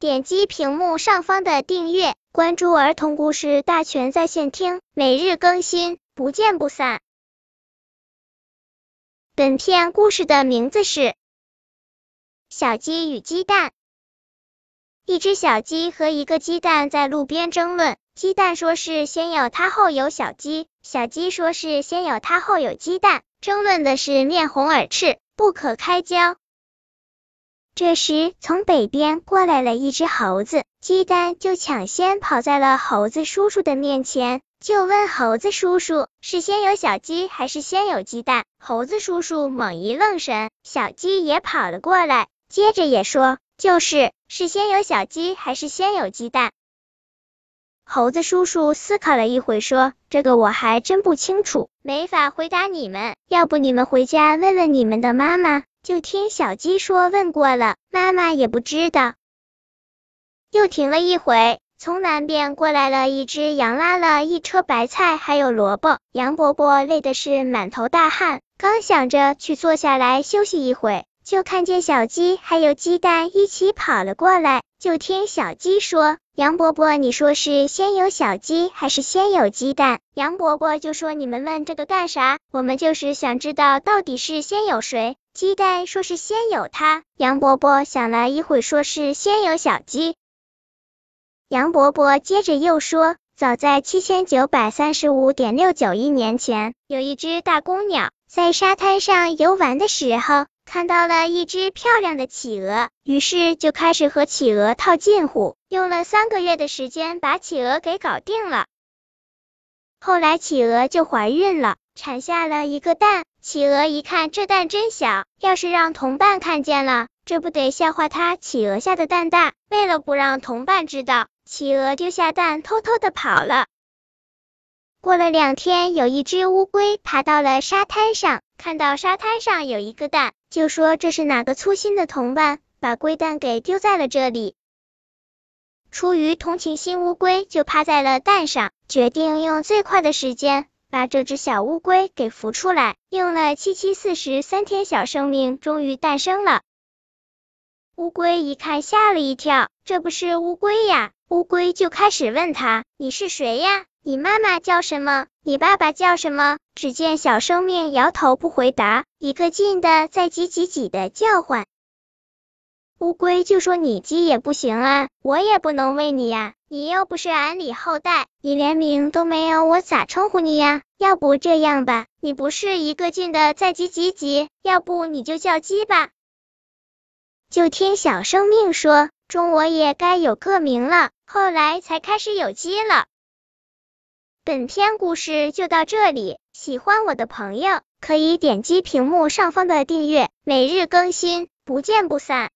点击屏幕上方的订阅，关注儿童故事大全在线听，每日更新，不见不散。本片故事的名字是《小鸡与鸡蛋》。一只小鸡和一个鸡蛋在路边争论，鸡蛋说是先有它后有小鸡，小鸡说是先有它后有鸡蛋，争论的是面红耳赤，不可开交。这时，从北边过来了一只猴子，鸡蛋就抢先跑在了猴子叔叔的面前，就问猴子叔叔是先有小鸡还是先有鸡蛋。猴子叔叔猛一愣神，小鸡也跑了过来，接着也说就是是先有小鸡还是先有鸡蛋。猴子叔叔思考了一会，说这个我还真不清楚，没法回答你们，要不你们回家问问你们的妈妈。就听小鸡说问过了，妈妈也不知道。又停了一会，从南边过来了一只羊，拉了一车白菜还有萝卜。杨伯伯累的是满头大汗，刚想着去坐下来休息一会，就看见小鸡还有鸡蛋一起跑了过来。就听小鸡说：“杨伯伯，你说是先有小鸡还是先有鸡蛋？”杨伯伯就说：“你们问这个干啥？我们就是想知道到底是先有谁。”鸡蛋说是先有它。杨伯伯想了一会，说是先有小鸡。杨伯伯接着又说：“早在七千九百三十五点六九亿年前，有一只大公鸟在沙滩上游玩的时候。”看到了一只漂亮的企鹅，于是就开始和企鹅套近乎，用了三个月的时间把企鹅给搞定了。后来企鹅就怀孕了，产下了一个蛋。企鹅一看这蛋真小，要是让同伴看见了，这不得笑话它企鹅下的蛋大。为了不让同伴知道，企鹅丢下蛋，偷偷的跑了。过了两天，有一只乌龟爬到了沙滩上，看到沙滩上有一个蛋。就说这是哪个粗心的同伴把龟蛋给丢在了这里。出于同情心，乌龟就趴在了蛋上，决定用最快的时间把这只小乌龟给孵出来。用了七七四十三天，小生命终于诞生了。乌龟一看，吓了一跳，这不是乌龟呀！乌龟就开始问他：“你是谁呀？你妈妈叫什么？你爸爸叫什么？”只见小生命摇头不回答，一个劲的在叽叽叽的叫唤。乌龟就说：“你鸡也不行啊，我也不能喂你呀，你又不是俺里后代，你连名都没有，我咋称呼你呀？要不这样吧，你不是一个劲的在叽叽叽，要不你就叫鸡吧。”就听小生命说：“中我也该有个名了。”后来才开始有鸡了。本篇故事就到这里，喜欢我的朋友可以点击屏幕上方的订阅，每日更新，不见不散。